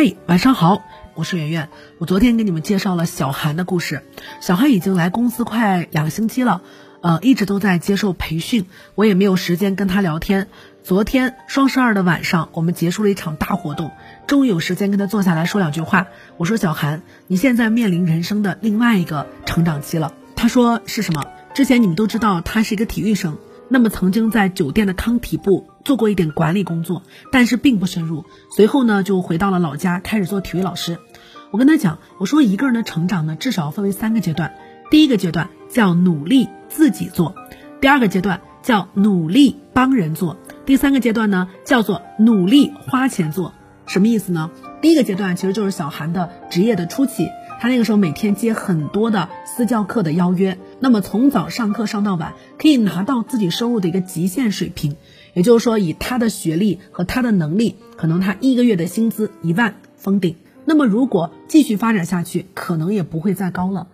嗨，晚上好，我是圆圆。我昨天给你们介绍了小韩的故事。小韩已经来公司快两个星期了，呃，一直都在接受培训，我也没有时间跟他聊天。昨天双十二的晚上，我们结束了一场大活动，终于有时间跟他坐下来说两句话。我说：“小韩，你现在面临人生的另外一个成长期了。”他说：“是什么？”之前你们都知道，他是一个体育生。那么曾经在酒店的康体部做过一点管理工作，但是并不深入。随后呢，就回到了老家，开始做体育老师。我跟他讲，我说一个人的成长呢，至少要分为三个阶段。第一个阶段叫努力自己做，第二个阶段叫努力帮人做，第三个阶段呢叫做努力花钱做。什么意思呢？第一个阶段其实就是小韩的职业的初期。他那个时候每天接很多的私教课的邀约，那么从早上课上到晚，可以拿到自己收入的一个极限水平。也就是说，以他的学历和他的能力，可能他一个月的薪资一万封顶。那么如果继续发展下去，可能也不会再高了。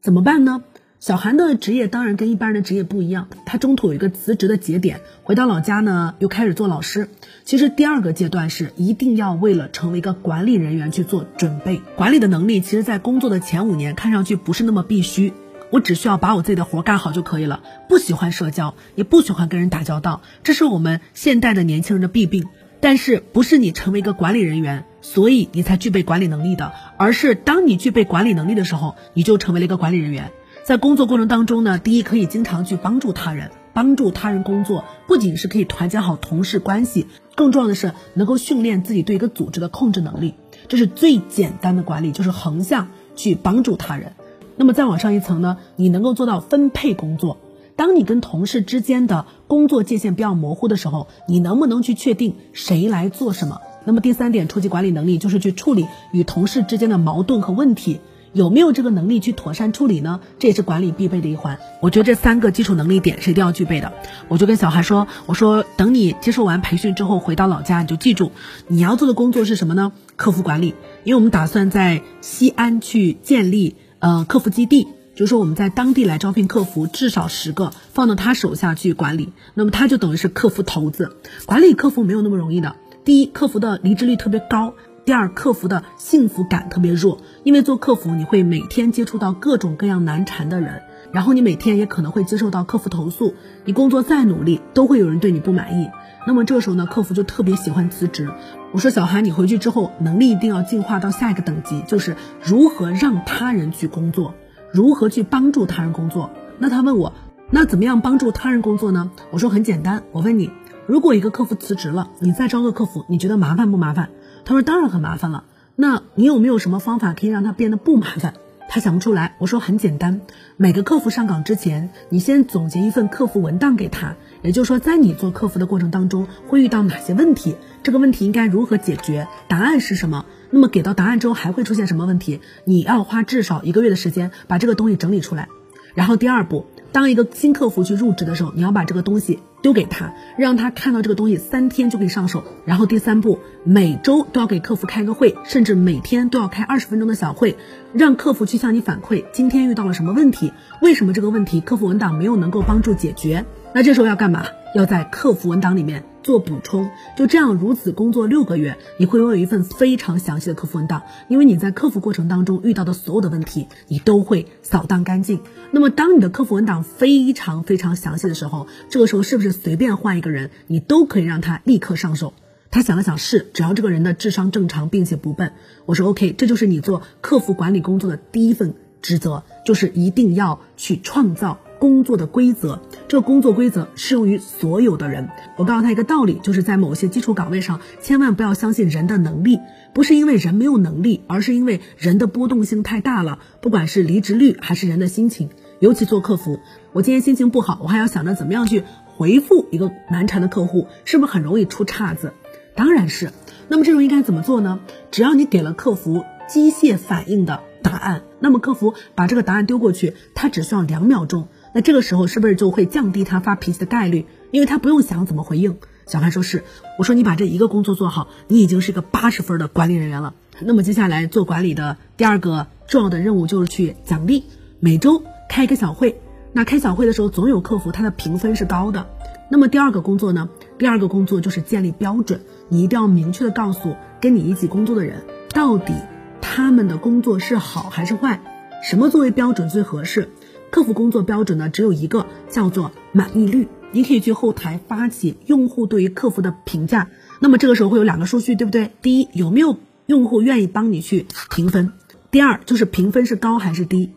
怎么办呢？小韩的职业当然跟一般人的职业不一样，他中途有一个辞职的节点，回到老家呢又开始做老师。其实第二个阶段是一定要为了成为一个管理人员去做准备。管理的能力，其实在工作的前五年看上去不是那么必须，我只需要把我自己的活干好就可以了。不喜欢社交，也不喜欢跟人打交道，这是我们现代的年轻人的弊病。但是不是你成为一个管理人员，所以你才具备管理能力的，而是当你具备管理能力的时候，你就成为了一个管理人员。在工作过程当中呢，第一可以经常去帮助他人，帮助他人工作，不仅是可以团结好同事关系，更重要的是能够训练自己对一个组织的控制能力。这是最简单的管理，就是横向去帮助他人。那么再往上一层呢，你能够做到分配工作。当你跟同事之间的工作界限比较模糊的时候，你能不能去确定谁来做什么？那么第三点，初级管理能力就是去处理与同事之间的矛盾和问题。有没有这个能力去妥善处理呢？这也是管理必备的一环。我觉得这三个基础能力点是一定要具备的。我就跟小韩说：“我说等你接受完培训之后回到老家，你就记住你要做的工作是什么呢？客服管理。因为我们打算在西安去建立呃客服基地，就是说我们在当地来招聘客服，至少十个放到他手下去管理。那么他就等于是客服头子。管理客服没有那么容易的。第一，客服的离职率特别高。”第二，客服的幸福感特别弱，因为做客服你会每天接触到各种各样难缠的人，然后你每天也可能会接受到客服投诉，你工作再努力都会有人对你不满意。那么这时候呢，客服就特别喜欢辞职。我说小韩，你回去之后能力一定要进化到下一个等级，就是如何让他人去工作，如何去帮助他人工作。那他问我，那怎么样帮助他人工作呢？我说很简单，我问你，如果一个客服辞职了，你再招个客服，你觉得麻烦不麻烦？他说：“当然很麻烦了。那你有没有什么方法可以让他变得不麻烦？”他想不出来。我说：“很简单，每个客服上岗之前，你先总结一份客服文档给他。也就是说，在你做客服的过程当中，会遇到哪些问题？这个问题应该如何解决？答案是什么？那么给到答案之后，还会出现什么问题？你要花至少一个月的时间把这个东西整理出来。然后第二步。”当一个新客服去入职的时候，你要把这个东西丢给他，让他看到这个东西三天就可以上手。然后第三步，每周都要给客服开个会，甚至每天都要开二十分钟的小会，让客服去向你反馈今天遇到了什么问题，为什么这个问题客服文档没有能够帮助解决。那这时候要干嘛？要在客服文档里面。做补充，就这样如此工作六个月，你会拥有一份非常详细的客服文档，因为你在客服过程当中遇到的所有的问题，你都会扫荡干净。那么，当你的客服文档非常非常详细的时候，这个时候是不是随便换一个人，你都可以让他立刻上手？他想了想，是，只要这个人的智商正常并且不笨。我说 OK，这就是你做客服管理工作的第一份职责，就是一定要去创造。工作的规则，这工作规则适用于所有的人。我告诉他一个道理，就是在某些基础岗位上，千万不要相信人的能力，不是因为人没有能力，而是因为人的波动性太大了。不管是离职率还是人的心情，尤其做客服，我今天心情不好，我还要想着怎么样去回复一个难缠的客户，是不是很容易出岔子？当然是。那么这种应该怎么做呢？只要你给了客服机械反应的答案，那么客服把这个答案丢过去，他只需要两秒钟。那这个时候是不是就会降低他发脾气的概率？因为他不用想怎么回应。小韩说是，我说你把这一个工作做好，你已经是个八十分的管理人员了。那么接下来做管理的第二个重要的任务就是去奖励，每周开一个小会。那开小会的时候，总有客服他的评分是高的。那么第二个工作呢？第二个工作就是建立标准，你一定要明确的告诉跟你一起工作的人。到底他们的工作是好还是坏，什么作为标准最合适？客服工作标准呢只有一个，叫做满意率。你可以去后台发起用户对于客服的评价，那么这个时候会有两个数据，对不对？第一，有没有用户愿意帮你去评分？第二，就是评分是高还是低？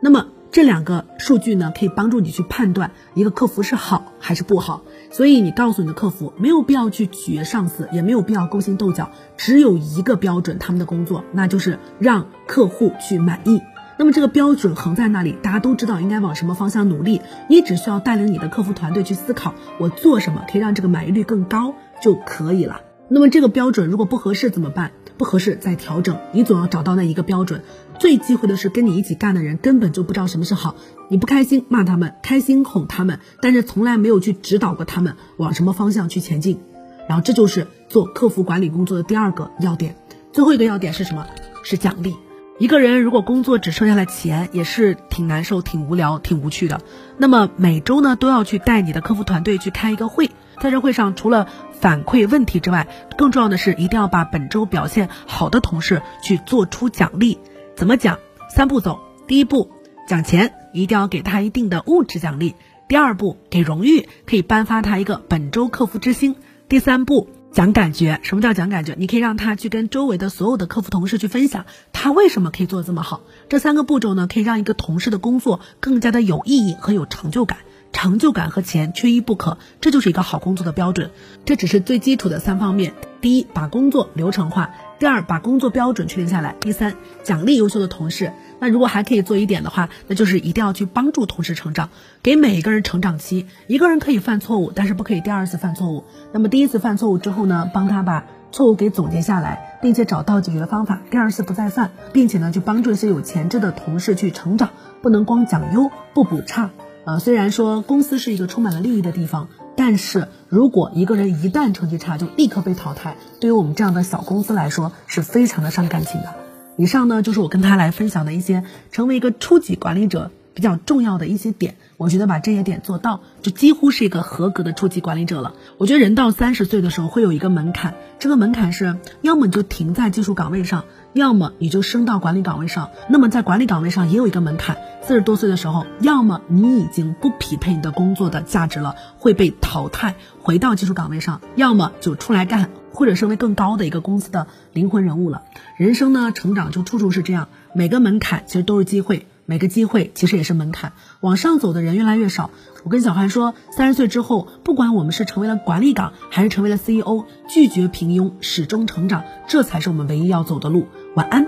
那么这两个数据呢，可以帮助你去判断一个客服是好还是不好。所以你告诉你的客服，没有必要去取悦上司，也没有必要勾心斗角，只有一个标准，他们的工作那就是让客户去满意。那么这个标准横在那里，大家都知道应该往什么方向努力。你只需要带领你的客服团队去思考，我做什么可以让这个满意率更高就可以了。那么这个标准如果不合适怎么办？不合适再调整。你总要找到那一个标准。最忌讳的是跟你一起干的人根本就不知道什么是好。你不开心骂他们，开心哄他们，但是从来没有去指导过他们往什么方向去前进。然后这就是做客服管理工作的第二个要点。最后一个要点是什么？是奖励。一个人如果工作只剩下了钱，也是挺难受、挺无聊、挺无趣的。那么每周呢，都要去带你的客服团队去开一个会，在这会上除了反馈问题之外，更重要的是一定要把本周表现好的同事去做出奖励。怎么讲？三步走。第一步，奖钱，一定要给他一定的物质奖励。第二步，给荣誉，可以颁发他一个本周客服之星。第三步。讲感觉，什么叫讲感觉？你可以让他去跟周围的所有的客服同事去分享，他为什么可以做的这么好。这三个步骤呢，可以让一个同事的工作更加的有意义和有成就感。成就感和钱缺一不可，这就是一个好工作的标准。这只是最基础的三方面：第一，把工作流程化；第二，把工作标准确定下来；第三，奖励优秀的同事。那如果还可以做一点的话，那就是一定要去帮助同事成长，给每一个人成长期。一个人可以犯错误，但是不可以第二次犯错误。那么第一次犯错误之后呢，帮他把错误给总结下来，并且找到解决方法，第二次不再犯，并且呢，去帮助一些有潜质的同事去成长。不能光讲优不补差。呃，虽然说公司是一个充满了利益的地方，但是如果一个人一旦成绩差就立刻被淘汰，对于我们这样的小公司来说是非常的伤感情的。以上呢就是我跟他来分享的一些成为一个初级管理者比较重要的一些点。我觉得把这些点做到，就几乎是一个合格的初级管理者了。我觉得人到三十岁的时候会有一个门槛，这个门槛是要么你就停在技术岗位上，要么你就升到管理岗位上。那么在管理岗位上也有一个门槛，四十多岁的时候，要么你已经不匹配你的工作的价值了，会被淘汰，回到技术岗位上；要么就出来干。或者升为更高的一个公司的灵魂人物了。人生呢，成长就处处是这样，每个门槛其实都是机会，每个机会其实也是门槛。往上走的人越来越少。我跟小韩说，三十岁之后，不管我们是成为了管理岗，还是成为了 CEO，拒绝平庸，始终成长，这才是我们唯一要走的路。晚安。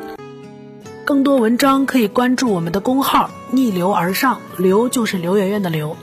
更多文章可以关注我们的公号“逆流而上”，刘就是刘媛媛的刘。